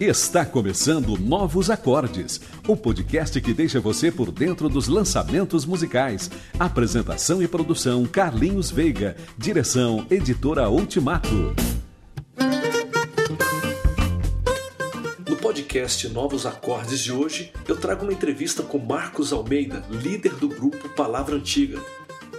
Está começando Novos Acordes, o podcast que deixa você por dentro dos lançamentos musicais. Apresentação e produção Carlinhos Veiga, direção Editora Ultimato. No podcast Novos Acordes de hoje, eu trago uma entrevista com Marcos Almeida, líder do grupo Palavra Antiga.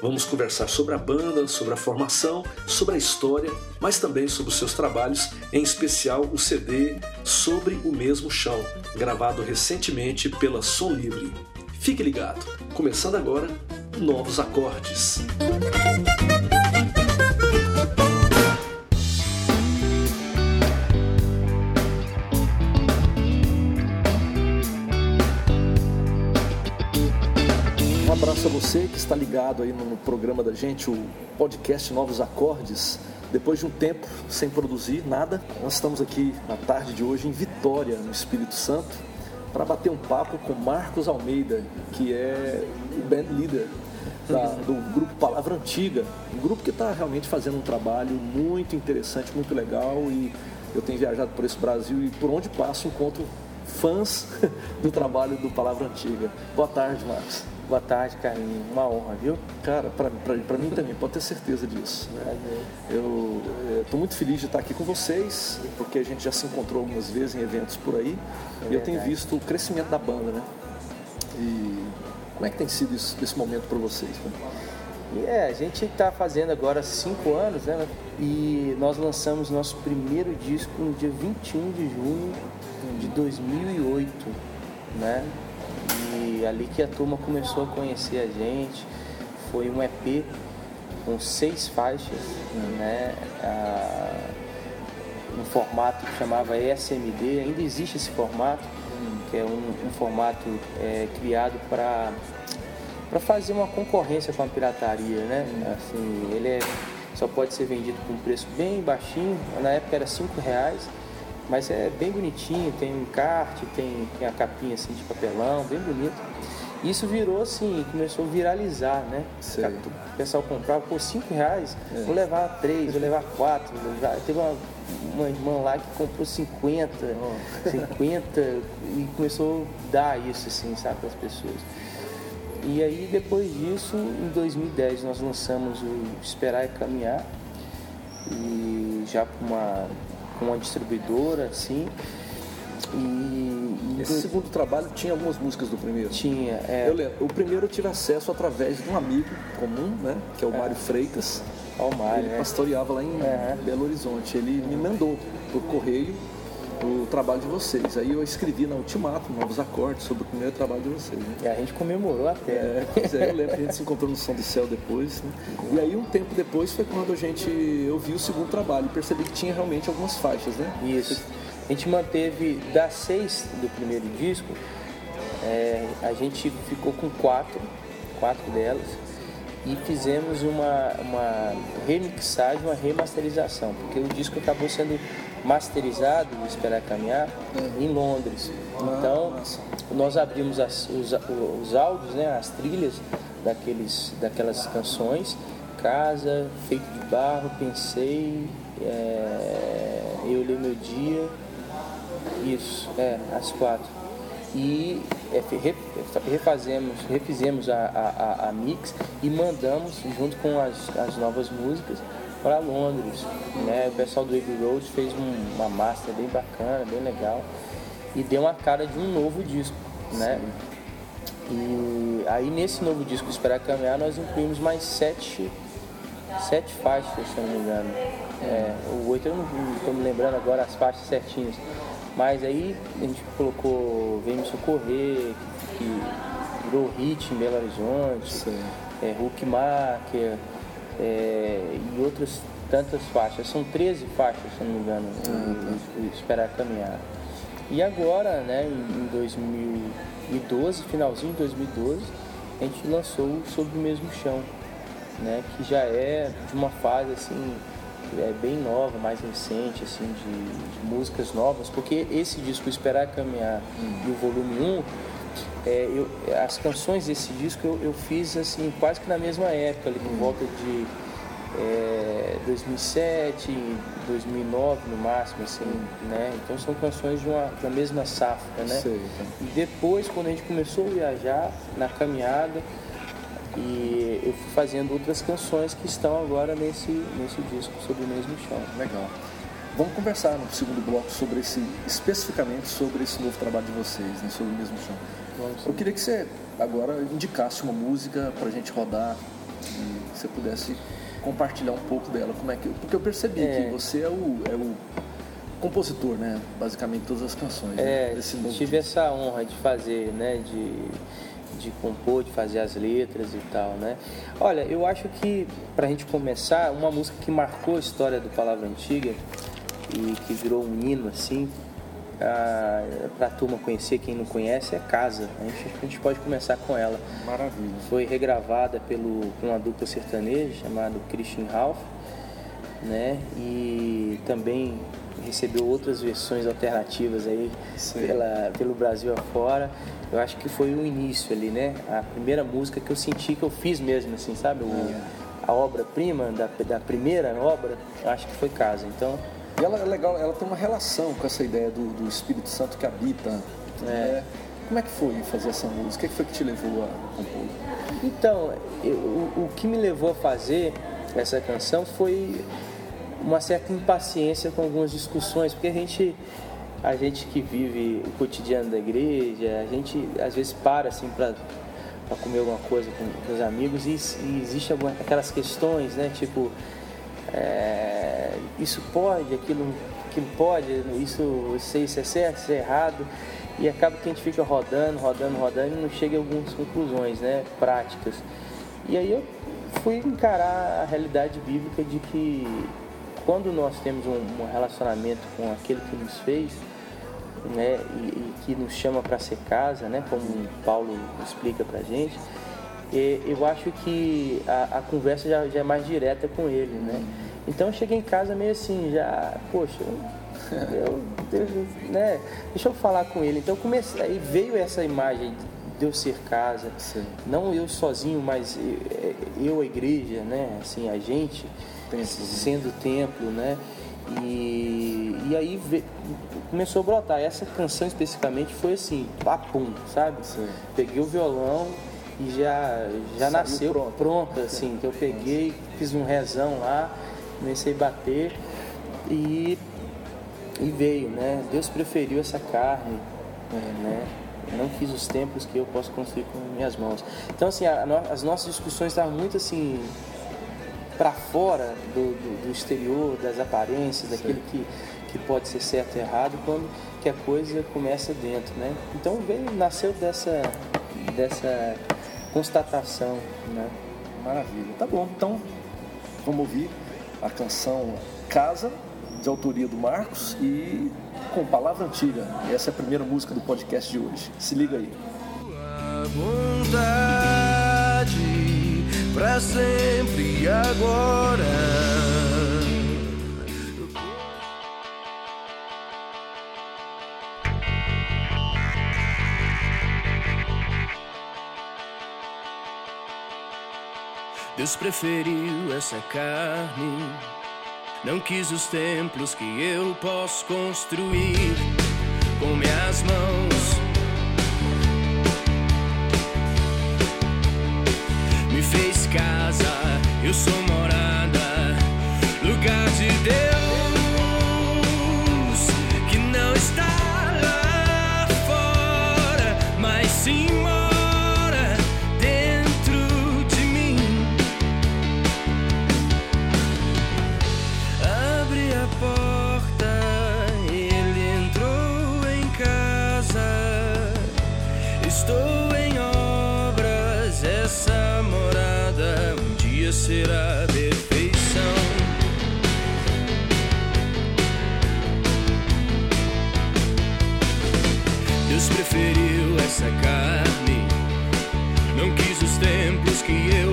Vamos conversar sobre a banda, sobre a formação, sobre a história, mas também sobre os seus trabalhos, em especial o CD Sobre o Mesmo Chão, gravado recentemente pela Som Livre. Fique ligado, começando agora Novos Acordes. Um abraço a você que está ligado aí no programa da gente, o podcast Novos Acordes. Depois de um tempo sem produzir nada, nós estamos aqui na tarde de hoje em Vitória, no Espírito Santo, para bater um papo com Marcos Almeida, que é o band leader da, do grupo Palavra Antiga, um grupo que está realmente fazendo um trabalho muito interessante, muito legal e eu tenho viajado por esse Brasil e por onde passo encontro fãs do trabalho do Palavra Antiga. Boa tarde, Marcos. Boa tarde, Carlinhos. Uma honra, viu? Cara, para mim também, pode ter certeza disso. Né? Eu estou muito feliz de estar aqui com vocês, porque a gente já se encontrou algumas vezes em eventos por aí, é e eu tenho visto o crescimento da banda, né? E como é que tem sido isso, esse momento para vocês? Né? É, a gente está fazendo agora cinco anos, né? E nós lançamos nosso primeiro disco no dia 21 de junho de 2008, né? E ali que a turma começou a conhecer a gente, foi um EP com seis faixas, né? Ah, um formato que chamava ESMD, ainda existe esse formato, que é um, um formato é, criado para para fazer uma concorrência com a pirataria, né? Assim, ele é, só pode ser vendido com um preço bem baixinho, na época era cinco reais, mas é bem bonitinho, tem um encarte, tem, tem a capinha assim de papelão, bem bonito. Isso virou assim, começou a viralizar, né? Sei. O pessoal comprava por cinco reais, é. vou levar três, vou levar quatro. Vou levar... Teve uma, uma irmã lá que comprou 50, oh. 50 e começou a dar isso assim, sabe, para as pessoas. E aí depois disso, em 2010, nós lançamos o Esperar e Caminhar, e já com uma, com uma distribuidora, assim. E, Esse segundo trabalho tinha algumas músicas do primeiro? Tinha, é. Eu lembro. O primeiro eu tive acesso através de um amigo comum, né? Que é o é. Mário Freitas. o Mário, Ele pastoreava lá em é. Belo Horizonte. Ele me mandou por correio o trabalho de vocês. Aí eu escrevi na Ultimato novos acordes sobre o primeiro trabalho de vocês. Né? E a gente comemorou até. É, pois é, eu lembro que a gente se encontrou no Som do Céu depois. Né? E aí um tempo depois foi quando a gente eu vi o segundo trabalho e percebi que tinha realmente algumas faixas, né? Isso. A gente manteve das seis do primeiro disco, é, a gente ficou com quatro, quatro delas, e fizemos uma, uma remixagem, uma remasterização, porque o disco acabou sendo masterizado, Esperar Caminhar, uhum. em Londres. Então, nós abrimos as, os, os áudios, né, as trilhas daqueles, daquelas canções, Casa, Feito de Barro, Pensei, é, Eu Li Meu Dia, isso, é, as quatro. E é, refazemos, refizemos a, a, a, mix e mandamos junto com as, as novas músicas para Londres. Né? O pessoal do Abbey Road fez um, uma master bem bacana, bem legal e deu uma cara de um novo disco, né? E aí nesse novo disco Esperar Caminhar nós incluímos mais sete, sete faixas, se não me engano. É, o oito eu não estou me lembrando agora as faixas certinhas. Mas aí a gente colocou Vem Me Socorrer, que virou hit em Belo Horizonte, é, Hulk Marker é, e outras tantas faixas. São 13 faixas, se não me engano, uhum. Esperar Caminhar. E agora, né, em 2012, finalzinho de 2012, a gente lançou Sobre o Mesmo Chão, né, que já é de uma fase assim é bem nova, mais recente, assim, de, de músicas novas, porque esse disco Esperar Caminhar hum. e o volume 1, é, eu, as canções desse disco eu, eu, fiz assim quase que na mesma época, ali por volta de é, 2007, 2009 no máximo, assim, né? Então são canções de uma, da mesma safra, né? Sei, então. E depois, quando a gente começou a viajar, na caminhada, e eu fui fazendo outras canções que estão agora nesse, nesse disco, sobre o mesmo chão. Legal. Vamos conversar no segundo bloco sobre esse, especificamente sobre esse novo trabalho de vocês, né, sobre o mesmo chão. Vamos Eu queria que você agora indicasse uma música para a gente rodar e você pudesse compartilhar um pouco dela. Como é que, porque eu percebi É. que você é o, é o compositor, né? Basicamente todas as canções. É, né, desse novo tive essa honra de fazer, né, de, de compor, de fazer as letras e tal, né. Olha, eu acho que, pra gente começar, uma música que marcou a história do Palavra Antiga e que virou um hino, assim, a, pra turma conhecer, quem não conhece, é Casa. A gente, a gente pode começar com ela. Maravilha. Foi regravada pelo, por uma dupla sertaneja chamada Christian Ralph, né? E também recebeu outras versões alternativas aí pela, pelo Brasil afora. Eu acho que foi o início ali, né? A primeira música que eu senti que eu fiz mesmo, assim, sabe? O- a obra-prima da, da primeira obra, eu acho que foi Casa. Então, E ela é legal, ela tem uma relação com essa ideia do, do Espírito Santo que habita. né? Como é que foi fazer essa música? O que foi que te levou a compor? Então, eu- o, o que me levou a fazer essa canção foi uma certa impaciência com algumas discussões, porque a gente, a gente que vive o cotidiano da igreja, a gente às vezes para assim para comer alguma coisa com, com os amigos e, e existe alguma, aquelas questões, né? Tipo, é, isso pode, aquilo que pode, isso, isso, isso é certo, isso é errado. E acaba que a gente fica rodando, rodando, rodando e não chega a algumas conclusões né, práticas. E aí eu fui encarar a realidade bíblica de que quando nós temos um, um relacionamento com aquele que nos fez, né, e, e que nos chama para ser casa, né, como Paulo explica para gente, eu acho que a, a conversa já, já é mais direta com ele, né? Então eu cheguei em casa meio assim, já, poxa, eu, eu- né, deixa eu falar com ele. Então comecei, aí veio essa imagem de eu ser casa, Sim. não eu sozinho, mas eu, a igreja, né, assim, a gente sendo templo, né? E, e aí ve- começou a brotar. Essa canção especificamente foi assim, papum, sabe? Sim. Peguei o violão e já, já Saiu nasceu pronto. pronta, assim, que eu peguei, fiz um rezão lá, comecei a bater e, e veio, né? Deus preferiu essa carne, né? Não quis os templos que eu posso construir com minhas mãos. Então, assim, a no- as nossas discussões estavam muito assim para fora do, do, do exterior, das aparências, daquilo que, que pode ser certo e errado, quando que a coisa começa dentro, né? Então veio, nasceu dessa, dessa constatação, né? Maravilha. Tá bom, então vamos ouvir a canção Casa, de autoria do Marcos e com palavra antiga. Essa é a primeira música do podcast de hoje. Se liga aí. Pra sempre agora. Deus preferiu essa carne, não quis os templos que eu posso construir com minhas mãos. me fez casa, eu sou essa carne, não quis os templos que eu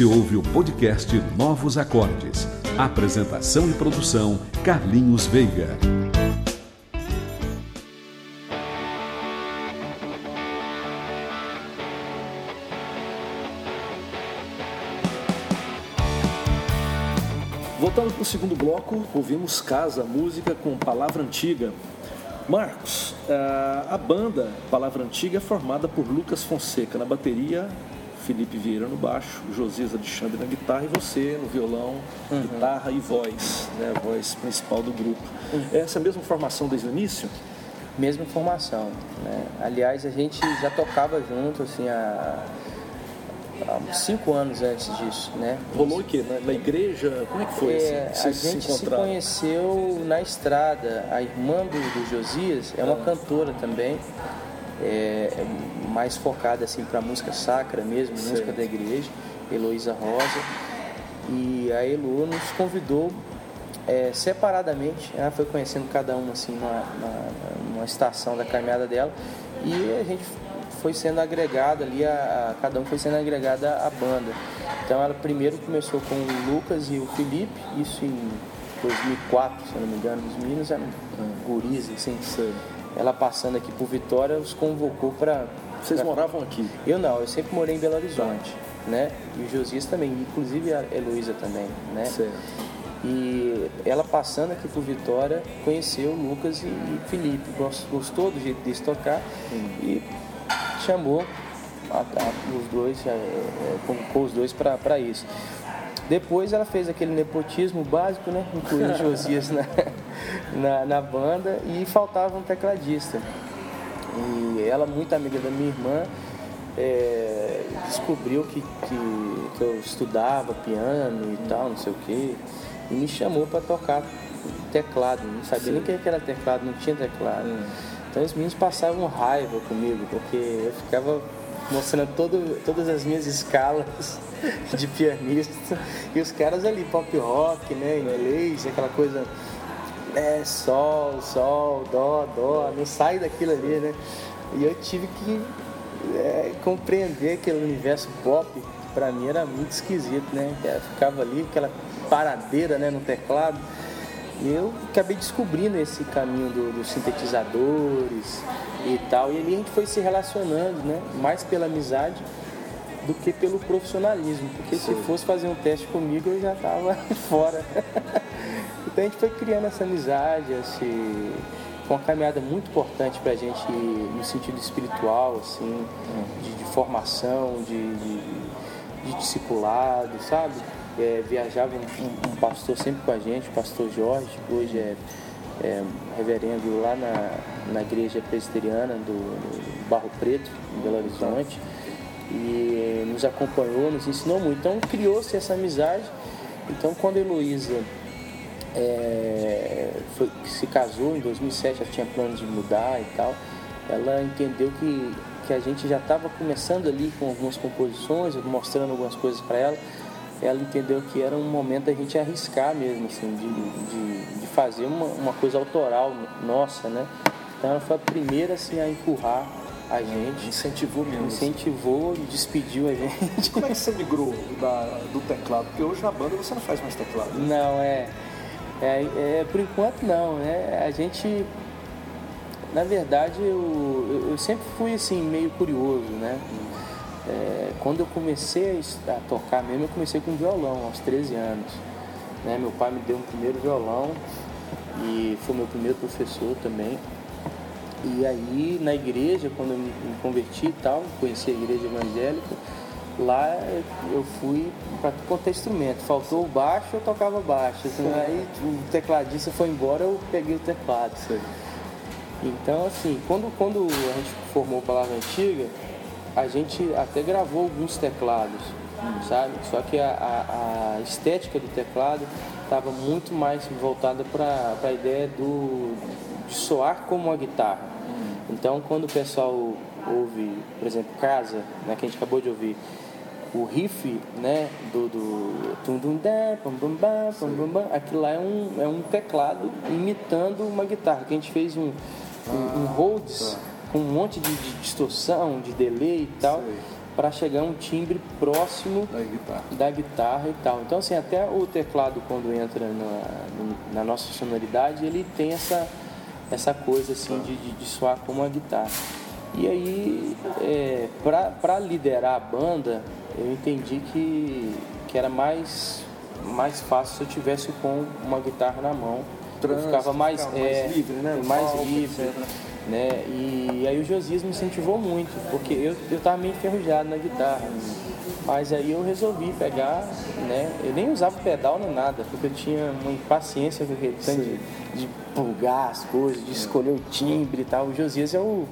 Você ouve o podcast Novos Acordes. Apresentação e produção Carlinhos Veiga. Voltando para o segundo bloco, ouvimos Casa, música com palavra antiga. Marcos, ah, a banda Palavra Antiga é formada por Lucas Fonseca na bateria, Felipe Vieira no baixo, Josias Alexandre na guitarra e você no violão, guitarra e voz, né, a voz principal do grupo. Essa é a mesma formação desde o início? Mesma formação. Né? Aliás, a gente já tocava junto assim, há, há cinco anos antes disso. Né? Rolou o quê? Na, na igreja? Como é que foi? É, assim? a gente se, encontraram? conheceu na estrada. A irmã do, do Josias é uma cantora também, é, é mais focada assim para música sacra mesmo, música da igreja, Heloísa Rosa. E a Elu nos convidou é, separadamente, ela foi conhecendo cada uma assim numa, numa- numa estação da caminhada dela e a gente foi sendo agregado ali, a, a- cada um foi sendo agregado à banda. Então ela primeiro começou com o Lucas e o Felipe, isso em 2004, se eu não me engano, os meninos eram guris, assim. Sei. Ela passando aqui por Vitória, os convocou para Vocês moravam aqui? eu não, eu sempre morei em Belo Horizonte, né? E o Josias também, inclusive a Heloísa também, né? Certo. E ela passando aqui por Vitória, conheceu o Lucas e, e Felipe, gos- gostou do jeito deles tocar e chamou a- a- os dois, é, é, convocou os dois para isso. Depois ela fez aquele nepotismo básico, né? Incluindo o Josias na, na, na banda e faltava um tecladista. E ela, muito amiga da minha irmã, é, descobriu que, que, que eu estudava piano e tal, não sei o quê, e me chamou para tocar teclado. Não sabia nem o que era teclado, não tinha teclado. Hum. Então os meninos passavam raiva comigo, porque eu ficava mostrando todo, todas as minhas escalas de pianista e os caras ali, pop rock, né, inglês, aquela coisa é, sol, sol, dó, dó, não sai daquilo ali, né? E eu tive que é, compreender aquele universo pop, que pra mim era muito esquisito, né? Eu ficava ali, aquela paradeira né, no teclado. E eu acabei descobrindo esse caminho do, dos sintetizadores e tal. E ali a gente foi se relacionando, né? Mais pela amizade do que pelo profissionalismo. Porque Sim. se fosse fazer um teste comigo, eu já estava fora. Então a gente foi criando essa amizade, esse... foi uma caminhada muito importante para a gente no sentido espiritual, assim, de, de formação, de, de, de discipulado, sabe? é, viajava um, um, pastor sempre com a gente, o pastor Jorge, que hoje é, é reverendo lá na, na igreja presbiteriana do, Barro Preto, em Belo Horizonte, e nos acompanhou, nos ensinou muito. Então criou-se essa amizade. Então quando a Heloísa é, foi, se casou em 2007, ela tinha plano de mudar e tal, ela entendeu que, que a gente já estava começando ali com algumas composições, mostrando algumas coisas para ela ela entendeu que era um momento da gente arriscar mesmo, assim, de, de, de fazer uma, uma coisa autoral nossa, né? Então ela foi a primeira assim, a empurrar a gente. Incentivou mesmo. Incentivou, despediu a gente. Como é que você migrou da, do teclado? Porque hoje na banda você não faz mais teclado. Né? Não, é, é, é. Por enquanto não, né? A gente. Na verdade, eu, eu sempre fui assim, meio curioso, né? É, quando eu comecei a tocar mesmo, eu comecei com violão, aos 13 anos. Né? Meu pai me deu um primeiro violão e foi meu primeiro professor também. E aí na igreja, quando eu me converti e tal, conheci a igreja evangélica, lá eu fui para quanto instrumento. Faltou o baixo, eu tocava baixo. Assim, aí o tecladista foi embora, eu peguei o teclado. Então assim, quando, quando a gente formou Palavra Antiga, a gente até gravou alguns teclados, sabe? Só que a, a, a estética do teclado estava muito mais voltada para a ideia do, de soar como uma guitarra. Então, quando o pessoal ouve, por exemplo, Casa, né, que a gente acabou de ouvir, o riff né, do, do tum dum da, pam bum bam, pam bum bam, aquilo lá é um, é um teclado imitando uma guitarra, que a gente fez um, um, um Rhodes tá com um monte de, de distorção, de delay e tal, para chegar a um timbre próximo da guitarra. da guitarra e tal. Então, assim, até o teclado, quando entra na, na nossa sonoridade, ele tem essa, essa coisa assim de, de, de soar como uma guitarra. E aí, é, para liderar a banda, eu entendi que, que era mais, mais fácil se eu tivesse com uma guitarra na mão. Trânsito, eu ficava mais, ficava mais é, livre, né? Mais livre. Etc né? E aí o Josias me incentivou muito, porque eu, eu tava meio enferrujado na guitarra. Mas aí eu resolvi pegar, né? Eu nem usava pedal nem nada, porque eu tinha uma impaciência com aquele de, de pulgar as coisas, de escolher o timbre e tal. O Josias é o,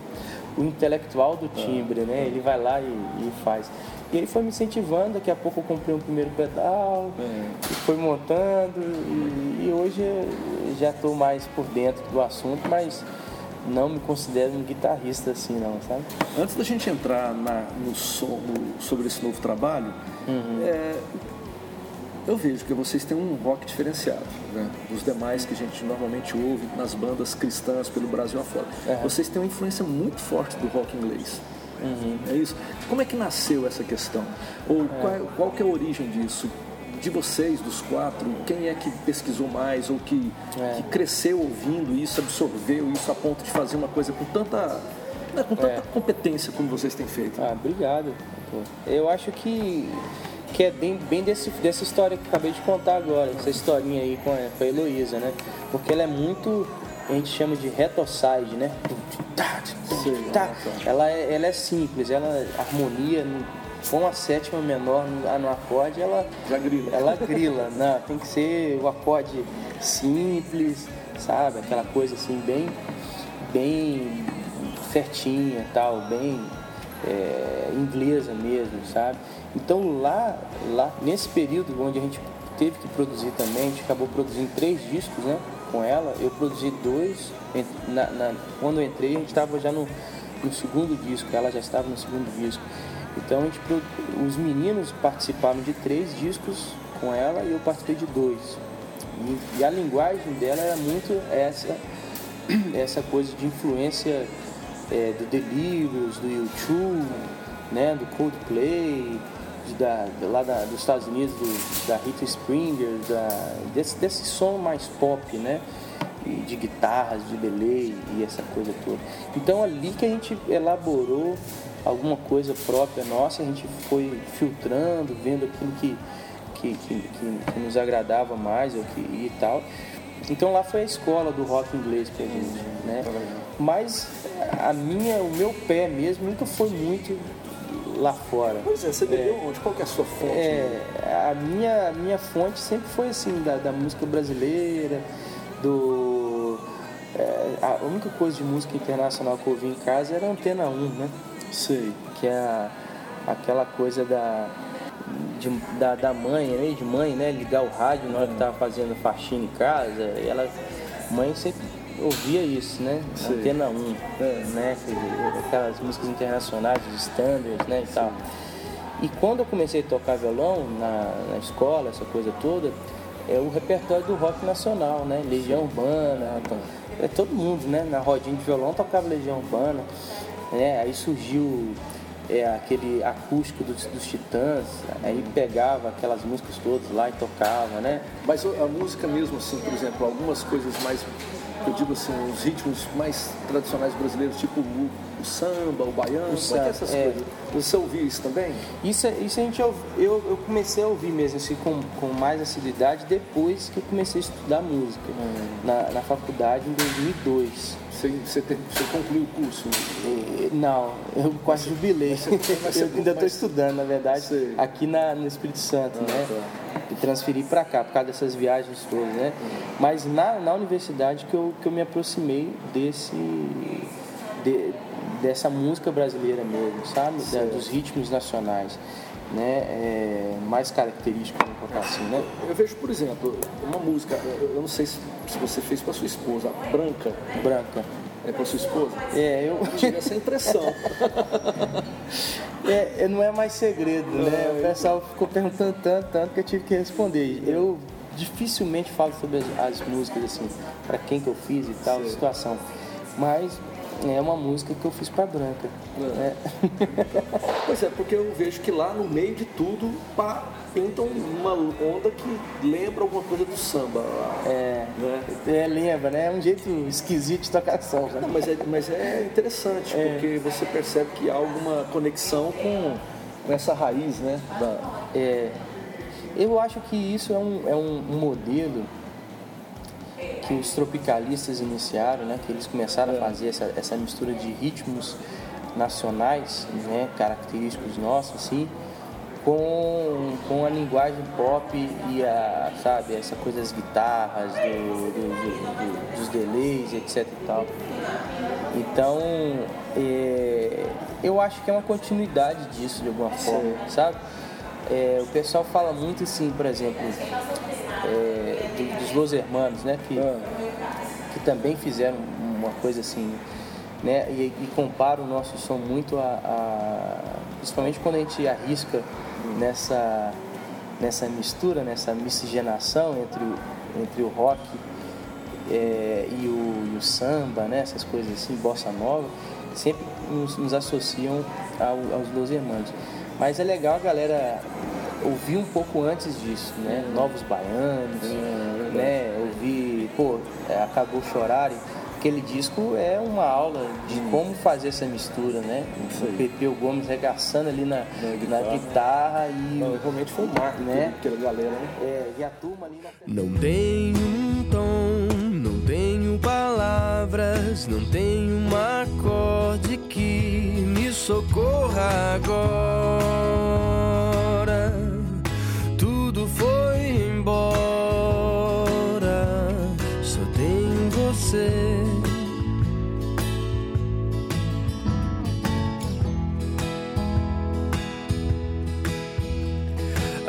o intelectual do timbre, né? Ele vai lá e, e faz. E ele foi me incentivando, daqui a pouco eu comprei um primeiro pedal, é. foi montando, e, e hoje já estou mais por dentro do assunto, mas não me considero um guitarrista assim, não, sabe? Antes da gente entrar na, no, som, no, sobre esse novo trabalho, uhum. é, eu vejo que vocês têm um rock diferenciado, né? Dos demais que a gente normalmente ouve nas bandas cristãs pelo Brasil afora. Uhum. Vocês têm uma influência muito forte do rock inglês. Uhum. É isso. Como é que nasceu essa questão? Ou é. qual, qual que é a origem disso? de vocês, dos quatro, quem é que pesquisou mais ou que, é. que cresceu ouvindo isso, absorveu isso a ponto de fazer uma coisa com tanta, né, com tanta é. competência como vocês têm feito? Ah, obrigado. Eu acho que, que é bem, bem desse, dessa história que acabei de contar agora, essa historinha aí com a, com a Heloísa, né? Porque ela é muito a gente chama de retoside, né? Sim, tá. Ela, é, ela é simples, ela harmonia com a sétima menor no acorde, ela Já grila. Ela grila, não, tem que ser o acorde simples, sabe? Aquela coisa assim bem bem certinha, tal, bem é, inglesa mesmo, sabe? Então lá, lá, nesse período onde a gente teve que produzir também, a gente acabou produzindo três discos, né? Com ela, eu produzi dois. Na, na, quando eu entrei, a gente estava já no, no segundo disco, ela já estava no segundo disco. Então a gente, os meninos participaram de três discos com ela e eu participei de dois. E, e a linguagem dela era muito essa, essa coisa de influência é, do Delirious, do YouTube, né, do Coldplay, da, lá da, dos Estados Unidos, do, da Rita Springer, da, desse, desse som mais pop, né? de guitarras, de delay e essa coisa toda. Então ali que a gente elaborou alguma coisa própria nossa, a gente foi filtrando, vendo aquilo que, que, que, que, nos agradava mais ou que, e tal. Então lá foi a escola do rock inglês pra gente, né? Mas a minha, o meu pé mesmo nunca foi muito lá fora. Pois é, você bebeu é, onde? Qual que é a sua fonte? É, a minha, a minha fonte sempre foi assim, da, da música brasileira, do. É, a única coisa de música internacional que eu ouvi em casa era Antena 1, né? Sei. Que é a, aquela coisa da, de, da, da mãe, né? De mãe, né? Ligar o rádio na hora que tava fazendo faxina em casa. E ela, mãe sempre ouvia isso, né? Sei. Antena 1, né? Aquelas músicas internacionais, os standards, né? E tal. E quando eu comecei a tocar violão na, na escola, essa coisa toda, é o repertório do rock nacional, né? Legião Urbana, é todo mundo, né? Na rodinha de violão tocava Legião Urbana, né? Aí surgiu é, aquele acústico dos, dos, Titãs, aí pegava aquelas músicas todas lá e tocava, né? Mas a música mesmo, assim, por exemplo, algumas coisas mais eu digo assim, os ritmos mais tradicionais brasileiros, tipo o, o samba, o baiano, o samba, é essas é. coisas. Você ouviu isso também? Isso, isso a gente eu, eu comecei a ouvir mesmo assim, com, com mais assiduidade depois que eu comecei a estudar música hum. na, na faculdade em 2002. Você, você, tem, você concluiu o curso? É, não, eu quase jubilei. eu ainda estou estudando, na verdade, Sei. aqui na, no Espírito Santo, ah, né? Tá. E transferi para cá, por causa dessas viagens todas, né? Mas na, na universidade que eu, que eu me aproximei desse... De, dessa música brasileira mesmo, sabe? Da, dos ritmos nacionais né, é, mais característico, vamos colocar assim, né? Eu vejo, por exemplo, uma música, eu não sei se, se você fez para sua esposa, Branca. Branca. É para sua esposa? É, eu... tive essa impressão. é, é, não é mais segredo, né? O pessoal ficou perguntando tanto, tanto que eu tive que responder. Eu dificilmente falo sobre as, as músicas, assim, para quem que eu fiz e tal, Sim. situação. Mas é uma música que eu fiz para Branca. É. Né? Pois é, porque eu vejo que lá no meio de tudo pá, pintam uma onda que lembra alguma coisa do samba. É, né? é lembra, né? É um jeito esquisito de tocar samba. Não, mas, é, mas é interessante, é. porque você percebe que há alguma conexão com, com essa raiz, né? Da... É, eu acho que isso é um, é um modelo que os tropicalistas iniciaram, né, que eles começaram a fazer essa, essa mistura de ritmos nacionais, né, característicos nossos, assim, com, com a linguagem pop e a, sabe, essa coisa das guitarras, do, do, do, dos delays, etc e tal. Então, é, eu acho que é uma continuidade disso de alguma forma, Sim. sabe? É, o pessoal fala muito assim, por exemplo, é, Los Hermanos, né? Que, ah. que também fizeram uma coisa assim, né? E, e compara o nosso som muito a, a, Principalmente quando a gente arrisca nessa, nessa mistura, nessa miscigenação entre o, entre o rock é, e, o, e, o, samba, né? Essas coisas assim, bossa nova, sempre nos, nos associam ao, aos Los Hermanos. Mas é legal a galera ouvir um pouco antes disso, né? Novos Baianos, é, né? Ouvir, pô, é, acabou chorar. Aquele disco é uma aula de hum. como fazer essa mistura, né? O Pepeu Gomes regaçando ali na, na, guitarra. na guitarra, e. Não, realmente foi um marco, né? Aquela galera, né? É, e a turma ali na. Não tenho um tom, não tenho palavras, não tenho um acorde que me socorra agora. embora, só tem você.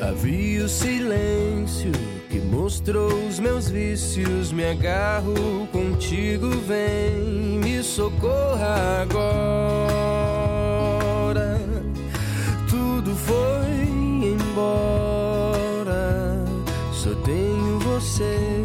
Havia o silêncio que mostrou os meus vícios. Me agarro contigo, vem, me socorra agora. Tudo foi say.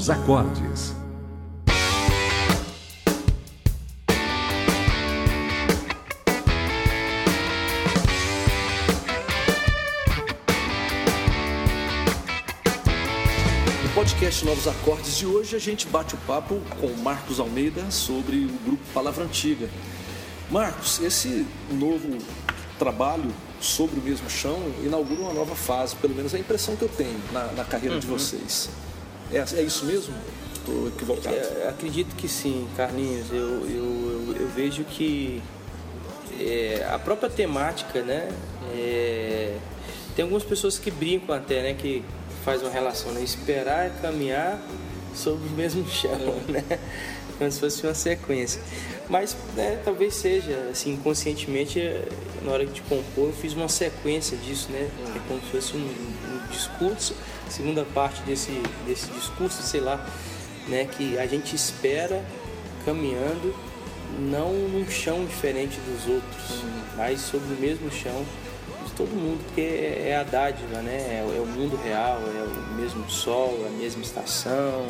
Novos Acordes. No podcast Novos Acordes de hoje, a gente bate o papo com o Marcos Almeida sobre o grupo Palavra Antiga. Marcos, esse novo trabalho sobre o mesmo chão inaugura uma nova fase, pelo menos é a impressão que eu tenho na, na carreira de vocês. É, é isso mesmo? Estou equivocado? É, acredito que sim, Carlinhos. Eu, eu, eu, eu vejo que é, a própria temática, né? é, tem algumas pessoas que brincam até, né? Que faz uma relação, né? Esperar é caminhar sobre o mesmo chão, né? Como se fosse uma sequência. Mas, né, talvez seja, assim, inconscientemente, na hora de compor, eu fiz uma sequência disso, né? É como se fosse um, um discurso, segunda parte desse, desse discurso, sei lá, né? Que a gente espera caminhando não num chão diferente dos outros, mas sobre o mesmo chão de todo mundo, porque é a dádiva, né? É, o- é o mundo real, é o mesmo sol, a mesma estação,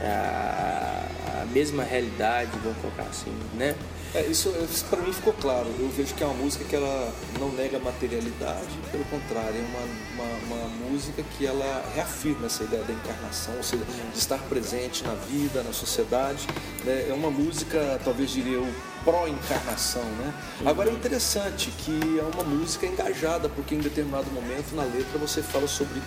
é a, a mesma realidade, vamos colocar assim, né? É, isso, isso para mim ficou claro. Eu vejo que é uma música que ela não nega materialidade, pelo contrário, é uma, uma, uma música que ela reafirma essa ideia da encarnação, ou seja, de estar presente na vida, na sociedade. né? É uma música, talvez diria eu, pró-encarnação. Né? Agora é interessante que é uma música engajada, porque em determinado momento na letra você fala sobre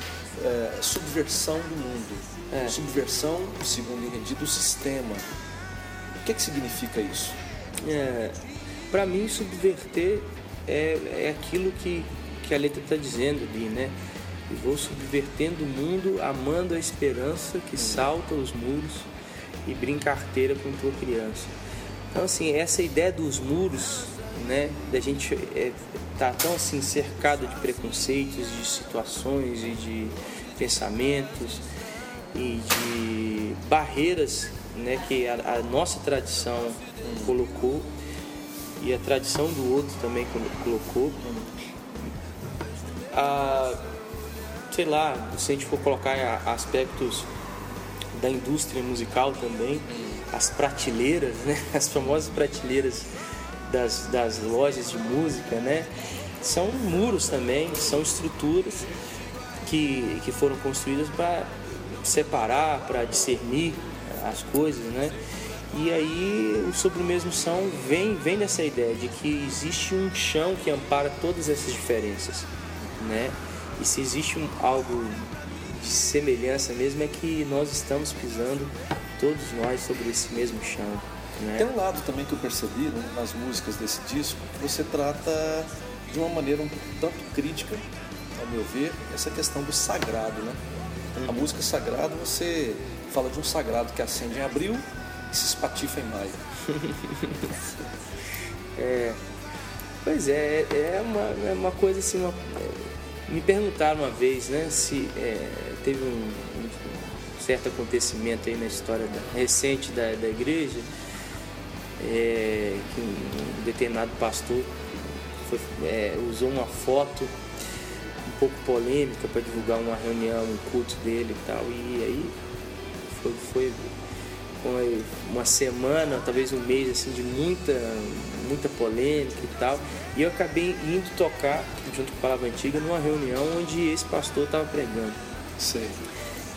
é, subversão do mundo. É. Subversão, segundo entendi, do sistema. O que, que significa isso? É, para mim, subverter é, é aquilo que, que a letra está dizendo ali, né? E vou subvertendo o mundo, amando a esperança que salta os muros e brinca arteira com tua criança. Então, assim, essa ideia dos muros, né? Da gente é, tá tão assim cercado de preconceitos, de situações e de pensamentos e de barreiras né, que a, a nossa tradição colocou e a tradição do outro também colo- colocou. A, sei lá, se a gente for colocar aspectos da indústria musical também, as prateleiras, né, as famosas prateleiras das, das lojas de música, né, são muros também, são estruturas que, que foram construídas para separar, para discernir as coisas, né? E aí o sobre o mesmo chão vem, vem dessa ideia de que existe um chão que ampara todas essas diferenças, né? E se existe um, algo de semelhança mesmo é que nós estamos pisando todos nós sobre esse mesmo chão, né? Tem um lado também que eu percebi né, nas músicas desse disco, que você trata de uma maneira um tanto crítica, ao meu ver, essa questão do sagrado, né? A música sagrada, você fala de um sagrado que acende em abril e se espatifa em maio. É, pois é, é uma, é uma coisa assim, uma- é, me perguntaram uma vez, né, se é, teve um, um certo acontecimento aí na história da- recente da, da igreja, é, que um determinado pastor foi- é, usou uma foto um pouco polêmica para divulgar uma reunião, um culto dele e tal, e aí foi, foi foi uma semana, talvez um mês assim de muita, muita polêmica e tal. E eu acabei indo tocar junto com a Palavra Antiga numa reunião onde esse pastor estava pregando. Sei.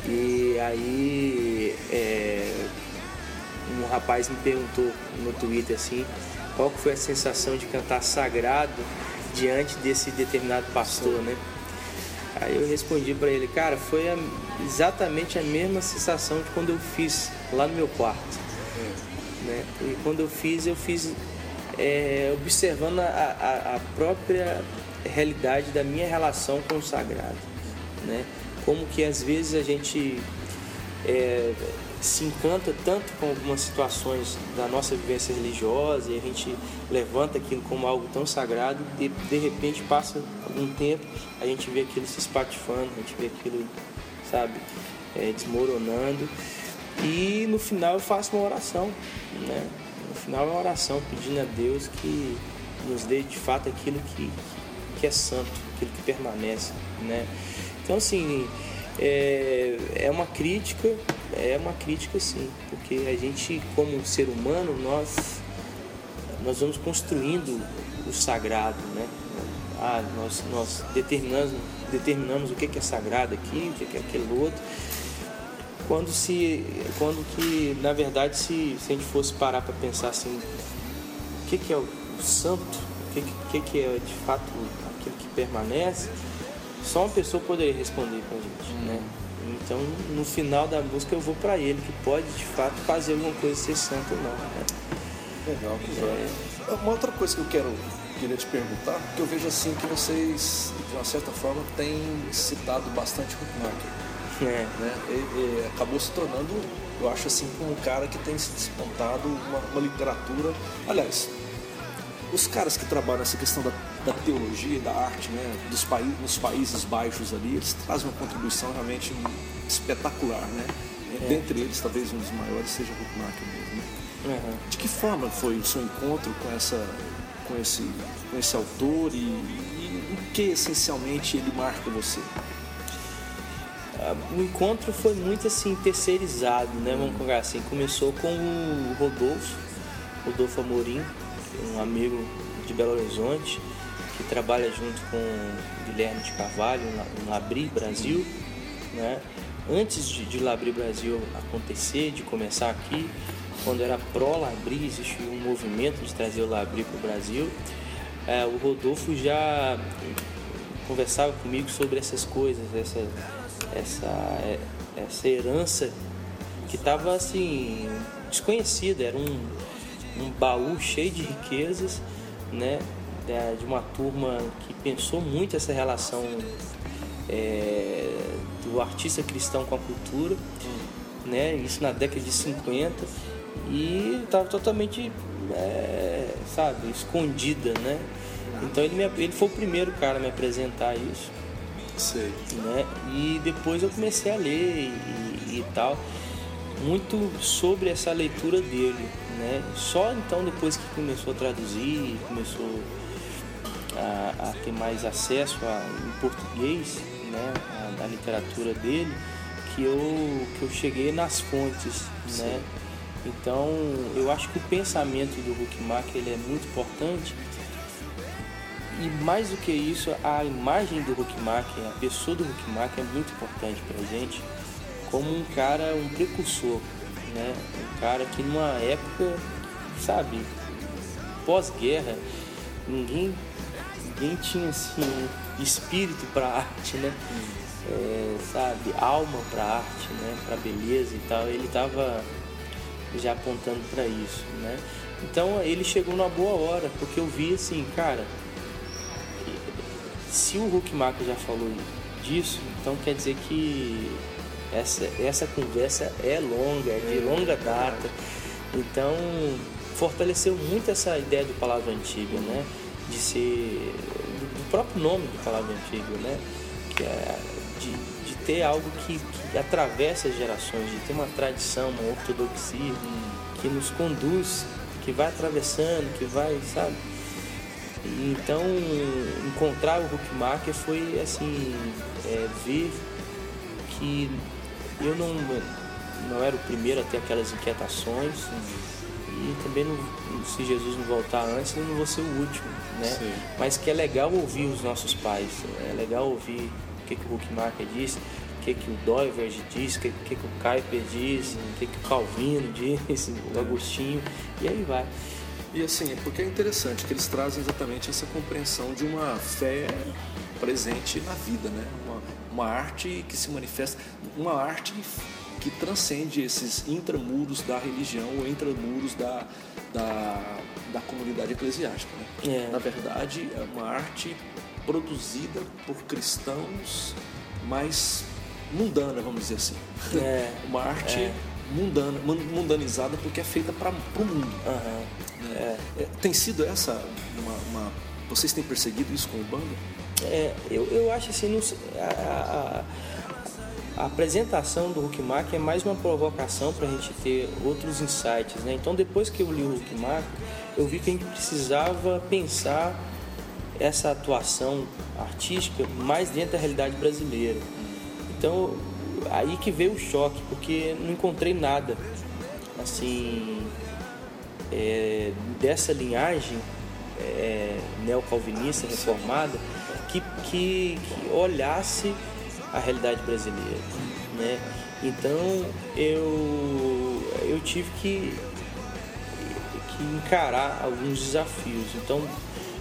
E aí é, um rapaz me perguntou no Twitter assim, qual que foi a sensação de cantar sagrado diante desse determinado pastor, né? Aí eu respondi para ele, cara, foi a- exatamente a mesma sensação de quando eu fiz lá no meu quarto. Né? E quando eu fiz, eu fiz é, observando a, a- a própria realidade da minha relação com o sagrado. Né? Como que às vezes a gente é, se encanta tanto com algumas situações da nossa vivência religiosa e a gente levanta aquilo como algo tão sagrado e de repente passa algum tempo, a gente vê aquilo se espatifando, a gente vê aquilo, sabe, é, desmoronando. E no final eu faço uma oração, né? No final é uma oração pedindo a Deus que nos dê de fato aquilo que, que é santo, aquilo que permanece, né? Então assim, É, é uma crítica, é uma crítica sim, porque a gente como ser humano, nós, nós vamos construindo o sagrado, né? Ah, nós, nós determinamos, determinamos o que é sagrado aqui, o que é aquele outro quando se quando que na verdade se, se a gente fosse parar para pensar assim o que, que é o santo o que, que, que é de fato aquilo que permanece só uma pessoa poderia responder para. Né então no final da música eu vou para ele que pode de fato fazer alguma coisa ser santo ou não né? legal é... uma outra coisa que eu quero queria te perguntar que eu vejo assim que vocês de uma certa forma têm citado bastante o é. Né? E, e acabou se tornando, eu acho assim, um cara que tem se despontado uma, uma literatura. Aliás, os caras que trabalham nessa questão da, da teologia, da arte, né, dos pa nos países baixos ali, eles trazem uma contribuição realmente espetacular, né? É. Dentre eles, talvez um dos maiores seja o Huckmark mesmo. Né? De que forma foi o seu encontro com essa, com esse, com esse autor e, e o que essencialmente ele marca você? o encontro foi muito assim terceirizado, né? Vamos colocar assim. Começou com o Rodolfo, Rodolfo Amorim, um amigo de Belo Horizonte, que trabalha junto com o Guilherme de Carvalho no Labri Brasil, né? Antes de, de Labri Brasil acontecer, de começar aqui, quando era pró-Labri, existia um movimento de trazer o Labri para o Brasil. É, o Rodolfo já conversava comigo sobre essas coisas, essa essa, essa herança que estava assim desconhecida, era um, um baú cheio de riquezas, né? De uma turma que pensou muito essa relação é, do artista cristão com a cultura, né? Isso na década de 50 e estava totalmente, é, sabe, escondida, né? Então ele, me, ele foi o primeiro cara a me apresentar isso. Sei. Né? E depois eu comecei a ler e, e, tal, muito sobre essa leitura dele. Né? Só então depois que começou a traduzir, começou a, a ter mais acesso a, em português né? a, a literatura dele, que eu, que eu cheguei nas fontes. Né? Então eu acho que o pensamento do Huckmark ele é muito importante e mais do que isso, a imagem do Huckmark, a pessoa do Huckmark é muito importante para a gente, como um cara, um precursor, né? Um cara que numa época, sabe, pós-guerra, ninguém, ninguém tinha assim espírito para arte, né? É, sabe, alma para arte, né? Para beleza e tal. Ele estava já apontando para isso, né? Então ele chegou numa boa hora, porque eu vi assim, cara, se o Huckmark já falou disso, então quer dizer que essa, essa conversa é longa, é de é, longa data. Então fortaleceu muito essa ideia do palavra antiga, né? De ser do próprio nome do palavra antiga, né? Que é de, de ter algo que, que atravessa as gerações, de ter uma tradição, uma ortodoxia que nos conduz, que vai atravessando, que vai, sabe? Então, encontrar o Huckmacher foi assim, é, ver que eu não, não era o primeiro a ter aquelas inquietações e também não, se Jesus não voltar antes, eu não vou ser o último, né? Sim. Mas que é legal ouvir os nossos pais, é legal ouvir o que, que o Huckmacher disse, o que, que o Doivers disse, o que, que, que o Kuiper disse, o que, que o Calvino disse, o Agostinho, e aí vai. E assim, é porque é interessante que eles trazem exatamente essa compreensão de uma fé presente na vida, né? Uma, arte que se manifesta, uma arte que transcende esses intramuros da religião ou intramuros da, da, da comunidade eclesiástica. Né? É. Na verdade, é uma arte produzida por cristãos mais mundana, vamos dizer assim. É. uma arte é. mundana, mundanizada porque é feita para o mundo. Uhum. É, é, tem sido essa uma, uma, Vocês têm perseguido isso com o bando? É, eu, eu acho assim, a, a, a, apresentação do Huckmark é mais uma provocação para a gente ter outros insights. Né? Então, depois que eu li o Huckmark, eu vi que a gente precisava pensar essa atuação artística mais dentro da realidade brasileira. Então, aí que veio o choque, porque não encontrei nada assim é, dessa linhagem é, neocalvinista reformada que, que, que olhasse a realidade brasileira, né? Então eu eu tive que, que encarar alguns desafios. Então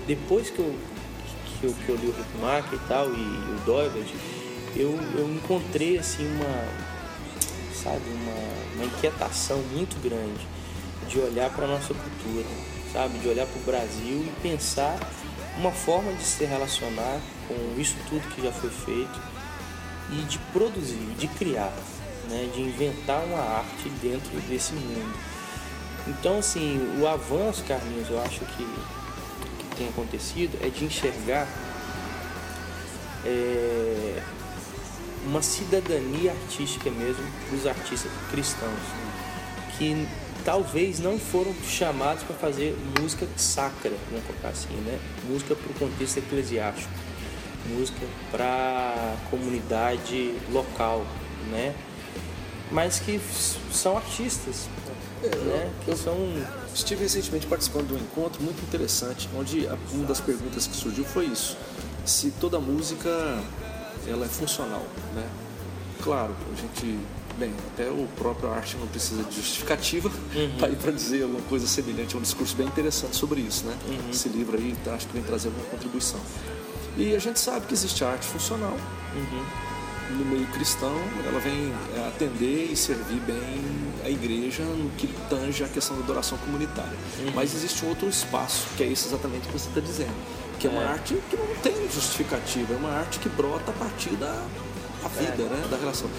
depois que eu que eu, que eu li o Rick e tal e, e o Douglas, eu, eu encontrei assim uma sabe uma, uma inquietação muito grande de olhar para nossa cultura, sabe, de olhar para o Brasil e pensar uma forma de se relacionar com isso tudo que já foi feito e de produzir, de criar, né, de inventar uma arte dentro desse mundo. Então, assim, o avanço, Carlinhos, eu acho que, que tem acontecido é de enxergar é, uma cidadania artística mesmo dos artistas cristãos, que talvez não foram chamados para fazer música sacra, vamos colocar assim, né? Música para o contexto eclesiástico música para comunidade local, né? Mas que são artistas, é, né? Que são estive recentemente participando de um encontro muito interessante, onde uma das perguntas que surgiu foi isso: se toda música ela é funcional, né? Claro, a gente bem, até o próprio arte não precisa de justificativa uhum. para ir para dizer alguma coisa semelhante, é um discurso bem interessante sobre isso, né? Uhum. Esse livro aí, tá, acho que vem trazer alguma contribuição. E a gente sabe que existe arte funcional. Uhum. No meio cristão, ela vem é, atender e servir bem a igreja no que tange a questão da adoração comunitária. Uhum. Mas existe um outro espaço, que é esse exatamente que você está dizendo, que é uma é. arte que não tem justificativa, é uma arte que brota a partir da a vida, é. né, da relação.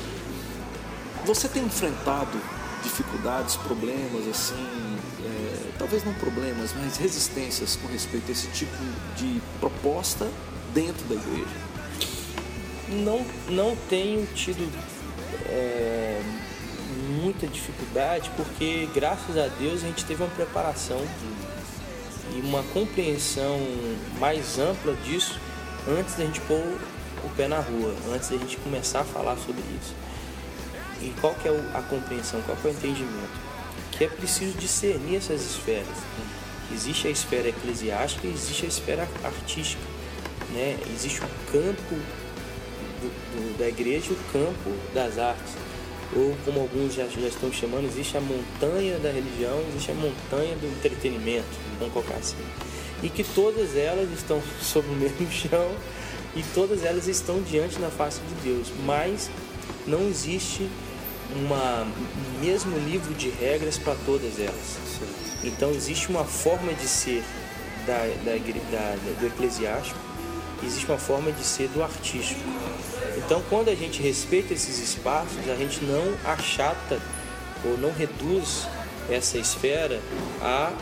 Você tem enfrentado dificuldades, problemas assim, é, talvez não problemas, mas resistências com respeito a esse tipo de proposta dentro da igreja? Não, não tenho tido é, muita dificuldade porque, graças a Deus, a gente teve uma preparação e uma compreensão mais ampla disso antes da gente pôr o pé na rua, antes da gente começar a falar sobre isso. E qual que é a compreensão, qual que é o entendimento? Que é preciso discernir essas esferas. Existe a esfera eclesiástica e existe a esfera artística né? Existe o campo do, do, da igreja e o campo das artes. Ou como alguns já, já estão chamando, existe a montanha da religião, existe a montanha do entretenimento, vamos colocar assim. E que todas elas estão sobre o mesmo chão e todas elas estão diante da face de Deus, mas não existe uma mesmo livro de regras para todas elas. Então existe uma forma de ser da, da, da, do eclesiástico existe uma forma de ser do artístico. Então, quando a gente respeita esses espaços, a gente não achata ou não reduz essa esfera à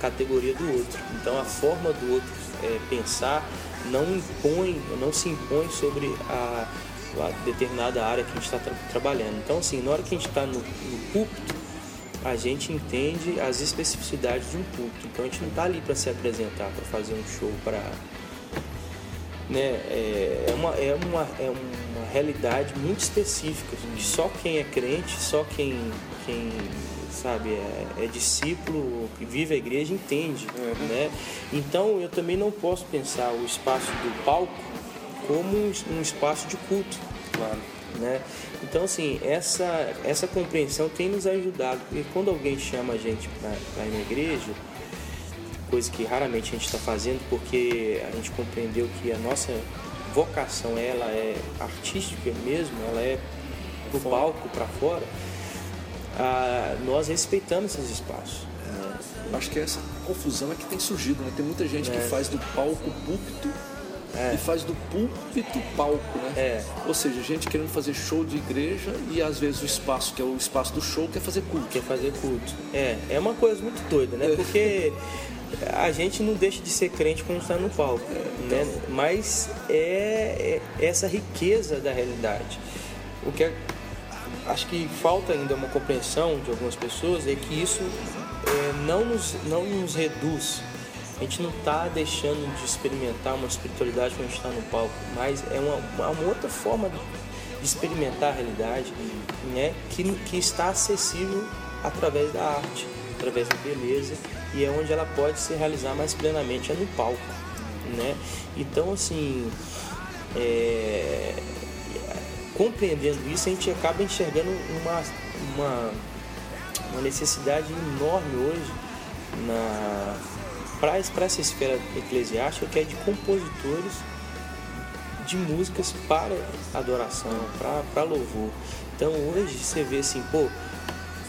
categoria do outro. Então, a forma do outro é, pensar não impõe, não se impõe sobre a determinada área que a gente está tra trabalhando. Então, assim, na hora que a gente está no, no púlpito, a gente entende as especificidades de um púlpito. Então, a gente não está ali para se apresentar, para fazer um show, para né, é, é, uma, é, uma, é uma realidade muito específica, que só quem é crente, só quem, quem sabe, é, é discípulo, que vive a igreja, entende. Uhum. Né? Então eu também não posso pensar o espaço do palco como um espaço de culto. Claro. Né? Então, assim, essa, essa compreensão tem nos ajudado, porque quando alguém chama a gente para ir na igreja, coisa que raramente a gente está fazendo porque a gente compreendeu que a nossa vocação ela é artística mesmo, ela é do palco para fora. Ah, nós respeitamos esses espaços. É, acho que essa confusão é que tem surgido, né? Tem muita gente é. que faz do palco púlpito é. e faz do púlpito palco, né? É. Ou seja, gente querendo fazer show de igreja e às vezes o espaço, que é o espaço do show, quer fazer culto. Quer fazer culto. É, é uma coisa muito doida, né? É. Porque a gente não deixa de ser crente quando está no palco, né? mas é, é, essa riqueza da realidade. O que é, acho que falta ainda uma compreensão de algumas pessoas é que isso é, não, nos, não nos reduz. A gente não está deixando de experimentar uma espiritualidade quando a gente está no palco, mas é uma, uma outra forma de experimentar a realidade, né? que, que está acessível através da arte, através da beleza, e é onde ela pode se realizar mais plenamente, é no palco. Né? Então, assim, é, compreendendo isso, a gente acaba enxergando uma, uma, uma necessidade enorme hoje para essa esfera eclesiástica, que é de compositores de músicas para adoração, para louvor. Então hoje você vê assim, pô,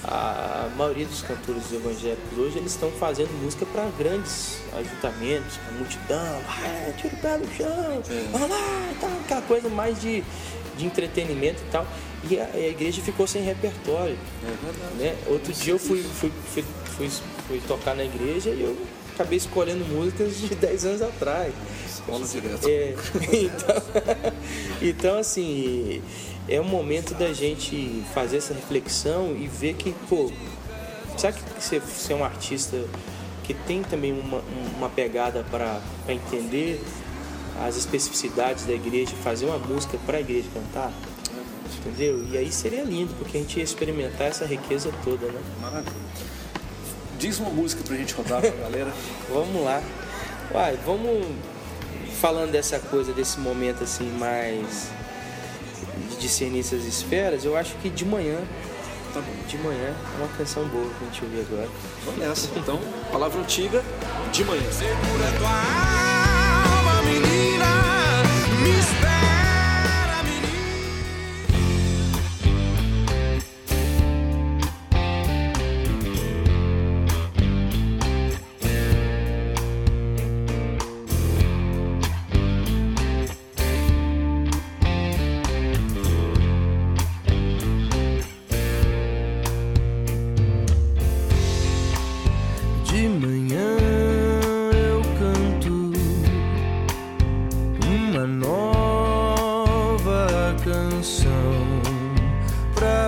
a maioria dos cantores evangélicos hoje eles estão fazendo música para grandes ajuntamentos, a multidão, ah, tira o pé do chão, vamos lá, tá, aquela coisa mais de, de entretenimento e tal. E a, a igreja ficou sem repertório. É né? Outro dia eu fui, fui, fui, fui, fui tocar na igreja e eu acabei escolhendo músicas de 10 anos atrás. É, então, então, assim, é um momento da gente fazer essa reflexão e ver que, pô, sabe que você, você é um artista que tem também uma, uma pegada para entender as especificidades da igreja, fazer uma música para a igreja cantar? Entendeu? E aí seria lindo, porque a gente ia experimentar essa riqueza toda, né? Maravilha. Diz uma música pra gente rodar pra galera. vamos lá. Uai, vamos falando dessa coisa, desse momento assim mais de discernir essas esferas, eu acho que de manhã, Tá bom. de manhã é uma canção boa pra gente ouvir agora. Vamos nessa. Então, palavra antiga, de manhã. Segura tua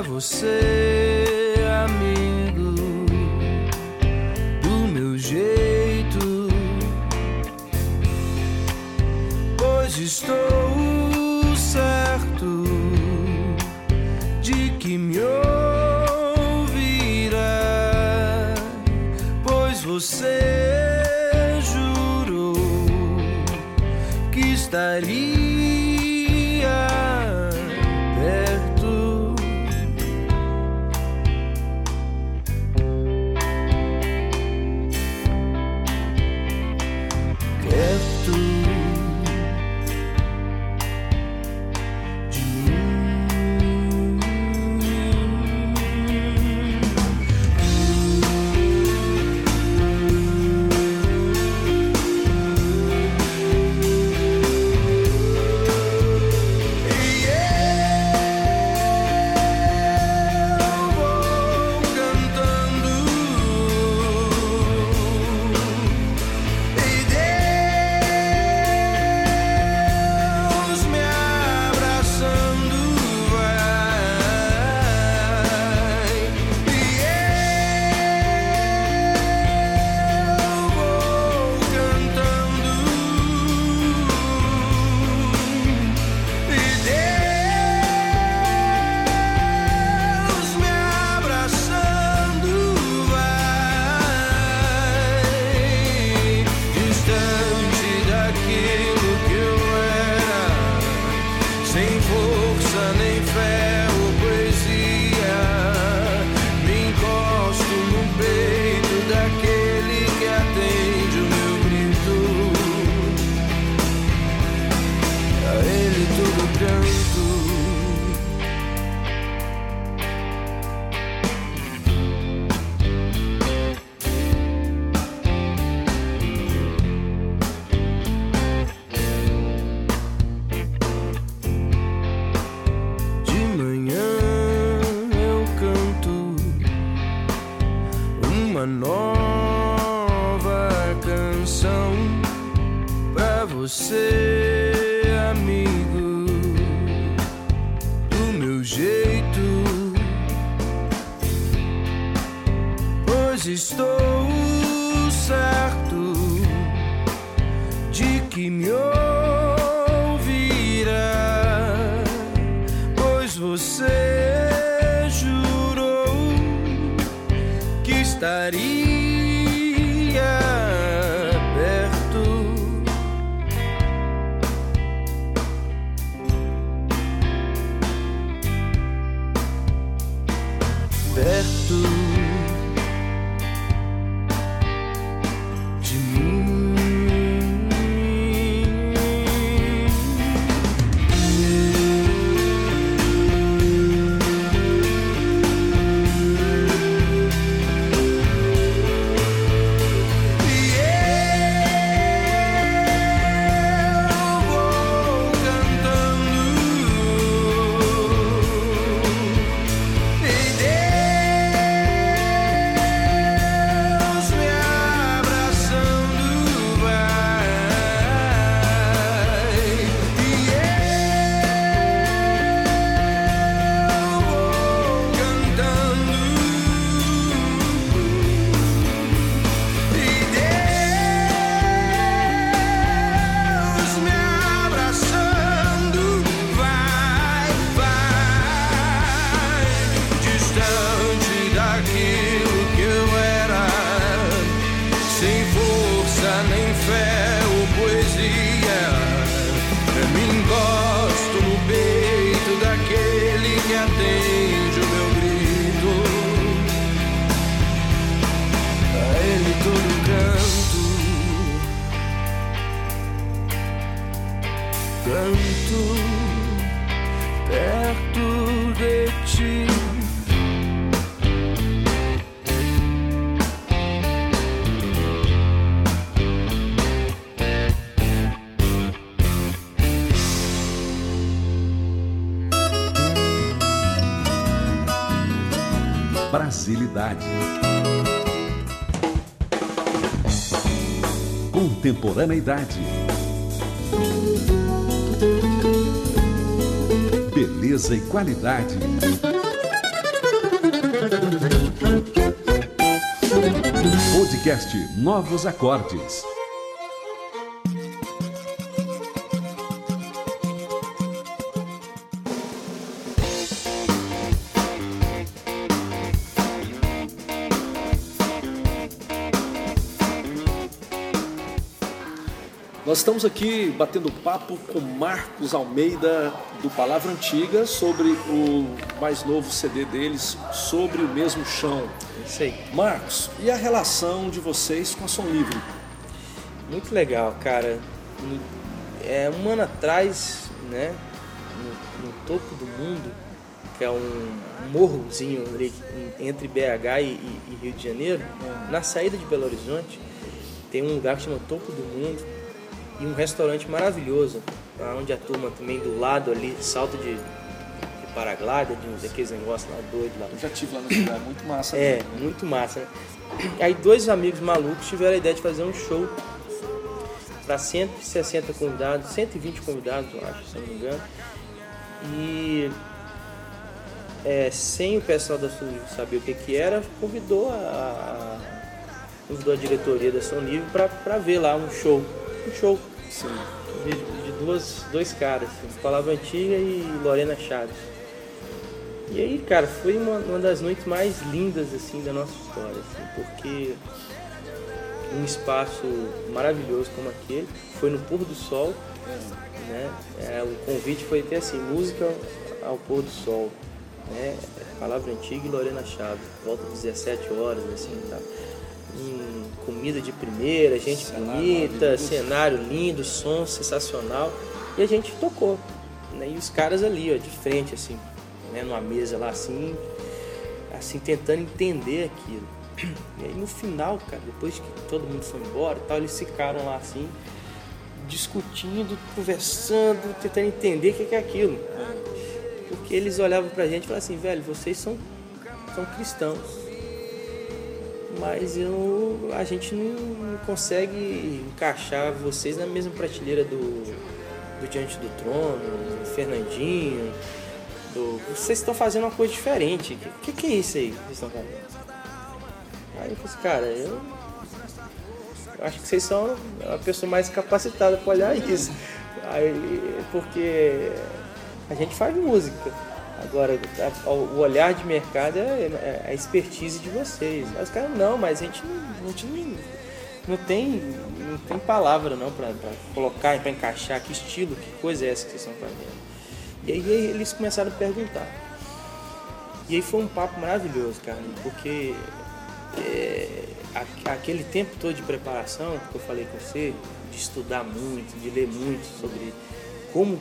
você, amigo, do meu jeito, pois estou certo de que me ouvirá. Pois você jurou que estaria Brasilidade. Contemporaneidade. Beleza e qualidade. Podcast Novos Acordes. Nós estamos aqui batendo papo com Marcos Almeida do Palavra Antiga sobre o mais novo CD deles, Sobre o Mesmo Chão. Aí. Marcos, e a relação de vocês com a Som Livre? Muito legal, cara. É, um ano atrás, né, no, no topo do mundo, que é um morrozinho entre BH e, e- e Rio de Janeiro, na saída de Belo Horizonte, tem um lugar que chama Topo do Mundo e um restaurante maravilhoso, onde a turma também do lado ali salta de, de paraglider, de uns daqueles negócios lá doidos lá. Eu já tive lá no lugar, muito massa. É, né? muito massa. né? Aí dois amigos malucos tiveram a ideia de fazer um show para 160 convidados, 120 convidados, eu acho, se não me engano. E é, sem o pessoal da Livre saber o que, que era, convidou a, a- convidou a diretoria da Livre para ver lá um show. Um show Sim. de, de duas, dois caras, assim, Palavra Antiga e Lorena Chaves. E aí, cara, foi uma, uma das noites mais lindas assim da nossa história, assim, porque um espaço maravilhoso como aquele, foi no pôr do sol, né? É, o convite foi ter assim, música ao pôr do sol, né? Palavra Antiga e Lorena Chaves, volta às 17 horas, assim, tá? Hum, comida de primeira, gente bonita, cenário lindo, som sensacional. E a gente tocou. Né? E os caras ali, ó, de frente, assim, né? numa mesa lá assim, assim, tentando entender aquilo. E aí no final, cara, depois que todo mundo foi embora e tal, eles ficaram lá assim, discutindo, conversando, tentando entender o que que é aquilo. Porque eles olhavam pra gente e falavam assim, velho, vocês são, são cristãos mas eu, a gente não consegue encaixar vocês na mesma prateleira do, do Diante do Trono, do Fernandinho. do- vocês estão fazendo uma coisa diferente. O que, que, é isso aí que vocês estão fazendo? Aí eu falei assim, cara, eu, eu acho que vocês são a pessoa mais capacitada para olhar isso. Aí, porque a gente faz música. Agora, a- o olhar de mercado é, é a expertise de vocês. Aí os caras, não, mas a gente não, a gente não, não tem, não tem palavra não para colocar, para encaixar que estilo, que coisa é essa que vocês estão fazendo. E aí eles começaram a perguntar. E aí foi um papo maravilhoso, cara, porque é, aquele tempo todo de preparação que eu falei com você, de estudar muito, de ler muito sobre como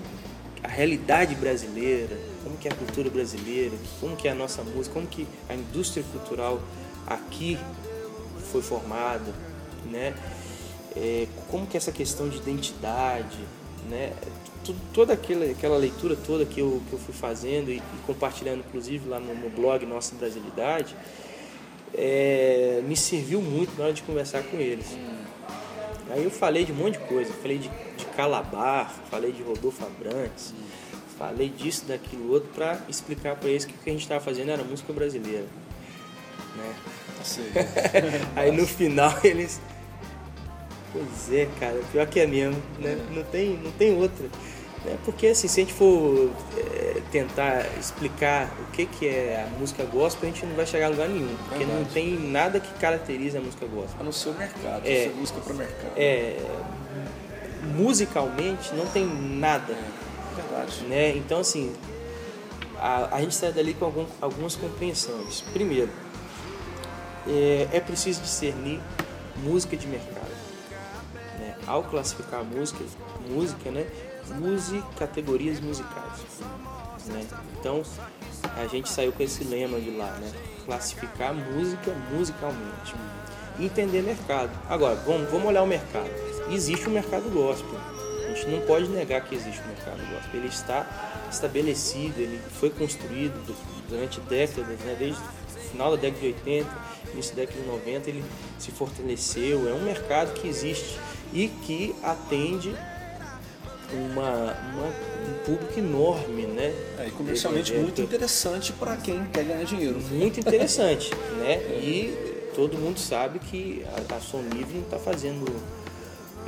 a realidade brasileira, como que é a cultura brasileira, como que é a nossa música, como que a indústria cultural aqui foi formada, né? É, como que é essa questão de identidade, né? Toda aquela, aquela leitura toda que eu, que eu fui fazendo e, e compartilhando, inclusive, lá no, no blog Nossa Brasilidade, é, me serviu muito na hora de conversar com eles. Aí eu falei de um monte de coisa, falei de, de Calabar, falei de Rodolfo Abrantes, falei disso, daquilo outro, para explicar para eles que o que a gente estava fazendo era música brasileira. Né? Aí no final eles. Pois é, cara, pior que é mesmo, né? Não, tem, não tem outra. Né? Porque assim, se a gente for é, tentar explicar o que, que é a música gospel, a gente não vai chegar a lugar nenhum. Porque não Verdade. tem nada que caracterize a música gospel. A no seu mercado, É. busca para o mercado. É, musicalmente não tem nada. Verdade. né? Então, assim, a, a gente sai dali com algum- algumas compreensões. Primeiro, é, é preciso discernir música de mercado. né? Ao classificar música, música, né? Use categorias musicais. Né? Então, a gente saiu com esse lema de lá, né? Classificar música musicalmente. Entender mercado. Agora, vamos, vamos olhar o mercado. Existe um mercado gospel. A gente não pode negar que existe um mercado gospel. Ele está estabelecido, ele foi construído du- durante décadas, né? desde o final da década de 80, início da década de 90, ele se fortaleceu. É um mercado que existe e que atende uma, uma- um público enorme, né? É, e comercialmente Evangélico. muito interessante para quem quer ganhar dinheiro. Muito interessante, né? E todo mundo sabe que a, a Som Livre não está fazendo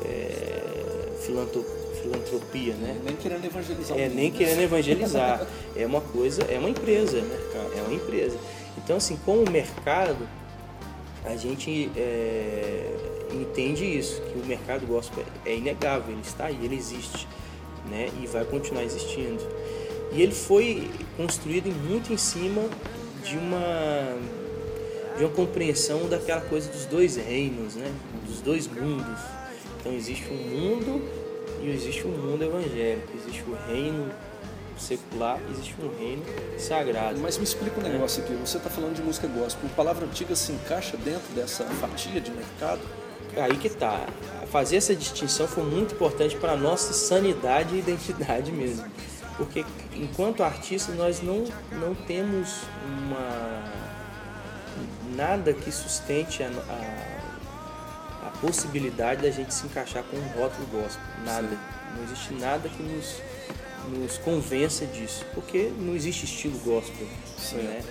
é, filantropia, né? Nem querendo evangelizar É, nem querendo evangelizar. É uma coisa, é uma empresa. É uma empresa. Então, assim, como mercado, a gente é, entende isso, que o mercado gospel é inegável, ele está aí, ele existe, né? E vai continuar existindo. E ele foi construído muito em cima de uma de uma compreensão daquela coisa dos dois reinos, né? Dos dois mundos. Então existe um mundo e existe um mundo evangélico, existe o reino secular, existe um reino sagrado. Mas me explica um negócio aqui. Você está falando de música gospel. Palavra antiga se encaixa dentro dessa fatia de mercado? Aí que tá. Fazer essa distinção foi muito importante para a nossa sanidade e identidade mesmo. Porque enquanto artistas nós não, não temos uma nada que sustente a, a, a possibilidade da gente se encaixar com um rótulo gospel. Nada. Não existe nada que nos, nos convença disso. Porque não existe estilo gospel. Né?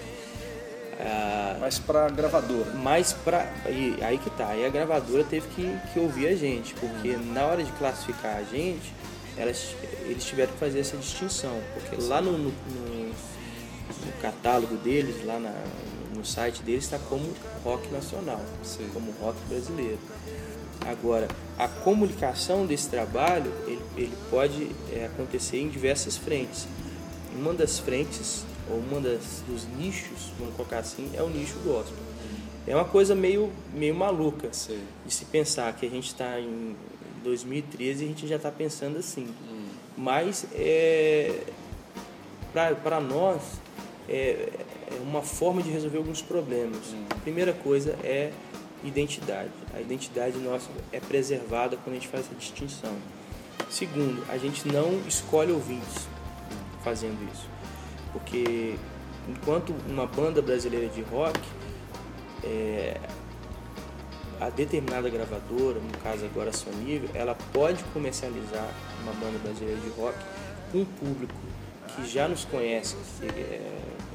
Ah, Mas para gravadora. mas pra. E aí que tá, aí a gravadora teve que, que ouvir a gente, porque na hora de classificar a gente, elas, eles tiveram que fazer essa distinção. Porque lá no, no, no- no catálogo deles, lá na- no site deles, está como rock nacional, Sim. como rock brasileiro. Agora, a comunicação desse trabalho, ele, ele pode é, acontecer em diversas frentes. Uma das frentes, ou uma das, dos nichos, vamos colocar assim, é o nicho gospel. É uma coisa meio, meio maluca Sei. de se pensar que a gente está em 2013 e a gente já está pensando assim. Mas é, para nós é, é uma forma de resolver alguns problemas. A primeira coisa é identidade. A identidade nossa é preservada quando a gente faz essa distinção. Segundo, a gente não escolhe ouvintes fazendo isso. Porque enquanto uma banda brasileira de rock, é, a determinada gravadora, no caso agora a Sony, ela pode comercializar uma banda brasileira de rock com um público que já nos conhece, que é,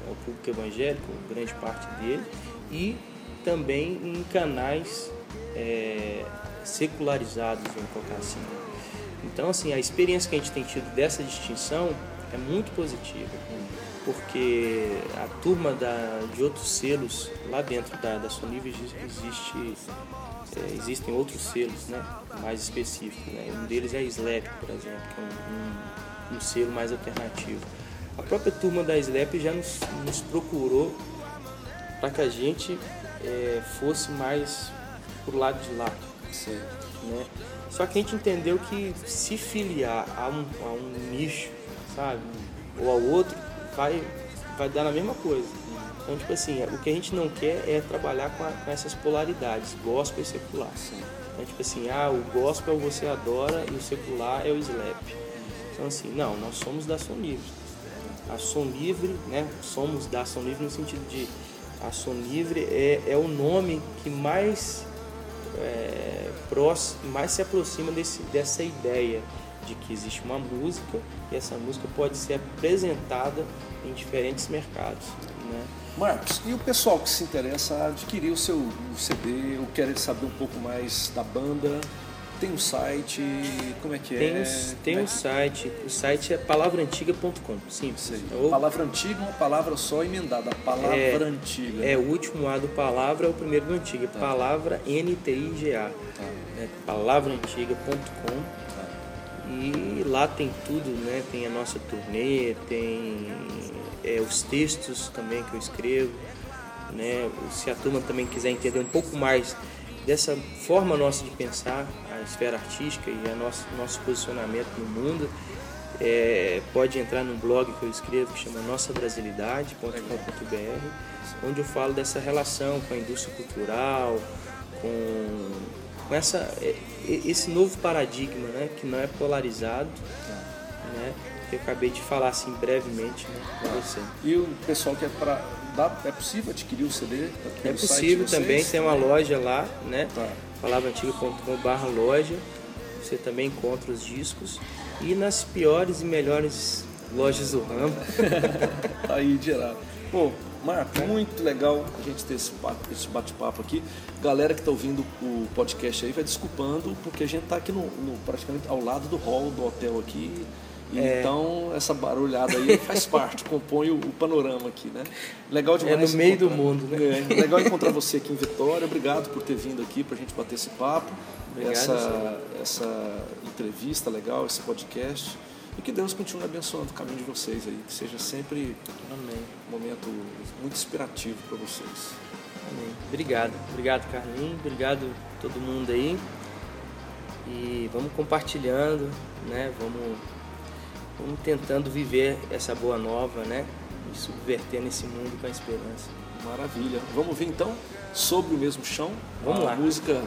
é o público evangélico, grande parte dele, e também em canais é, secularizados, vamos colocar assim. Então, assim, a experiência que a gente tem tido dessa distinção é muito positiva. porque a turma da, de outros selos lá dentro da, da Sonivre existe, é, existem outros selos né, mais específicos. Né? Um deles é a SLAP, por exemplo, que é um, um, um selo mais alternativo. A própria turma da SLAP já nos, nos procurou para que a gente é, fosse mais pro lado de lá. Né? Só que a gente entendeu que se filiar a um, a um nicho, sabe, ou ao outro, vai, vai dar na mesma coisa. Então, tipo assim, o que a gente não quer é trabalhar com, a, com essas polaridades, gospel e secular. Então, tipo assim, ah, o gospel você adora e o secular é o slap. Então, assim, não, nós somos da Som Livre. A Som Livre, né, somos da Som Livre no sentido de a Som Livre é, é o nome que mais, é, próximo, mais se aproxima desse, dessa ideia de que existe uma música e essa música pode ser apresentada em diferentes mercados. Né? Marcos, e o pessoal que se interessa a adquirir o seu CD ou quer saber um pouco mais da banda, tem um site, como é que Tem, é? tem Como é um site, o site é palavraantiga.com, simples. Sei. Ou- Palavra antiga, uma palavra só emendada. Palavra É, antiga. É, o último A do palavra é o primeiro do antiga. Palavra N-T-I-G-A. Tá, Né? Palavraantiga.com. tá. E lá tem tudo, né? Tem a nossa turnê, tem é, os textos também que eu escrevo, né? Se a turma também quiser entender um pouco mais dessa forma nossa de pensar esfera artística e a nosso, nosso posicionamento no mundo, é, pode entrar num blog que eu escrevo que chama nossabrasilidade.com.br, onde eu falo dessa relação com a indústria cultural, com, com essa, é, esse novo paradigma, né, que não é polarizado, né, que eu acabei de falar assim brevemente né, com você. E o pessoal que é para. É possível adquirir o CD? É pelo site possível vocês? também, tem uma loja lá, né? Tá. palavraantiga.com.br loja. Você também encontra os discos. E nas piores e melhores lojas do ramo. Aí, Gerard. Pô, Marco, muito legal a gente ter esse papo- esse bate-papo aqui. Galera que tá ouvindo o podcast aí, vai desculpando, porque a gente tá aqui no, no- praticamente ao lado do hall do hotel aqui. É. Então, essa barulhada aí faz parte, compõe o, o panorama aqui, né? Legal demais. É no meio do mundo, né? É, legal encontrar você aqui em Vitória. Obrigado por ter vindo aqui pra gente bater esse papo. Obrigado, essa, essa entrevista legal, esse podcast. E que Deus continue abençoando o caminho de vocês aí. Que seja sempre Amém. um momento muito inspirativo para vocês. Amém. Obrigado. Obrigado, Carlinhos. Obrigado todo mundo aí. E vamos compartilhando, né? Vamos, vamos tentando viver essa boa nova, né? E subvertendo esse mundo com a esperança. Maravilha. Vamos ver então sobre o mesmo chão. Vamos a lá. música,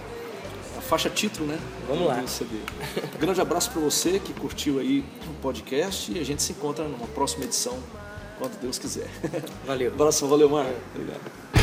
a faixa título, né? Vamos lá. CD. Grande abraço para você que curtiu aí o podcast e a gente se encontra numa próxima edição, quando Deus quiser. Valeu. abraço, valeu, Marco. Obrigado.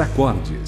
Acordes.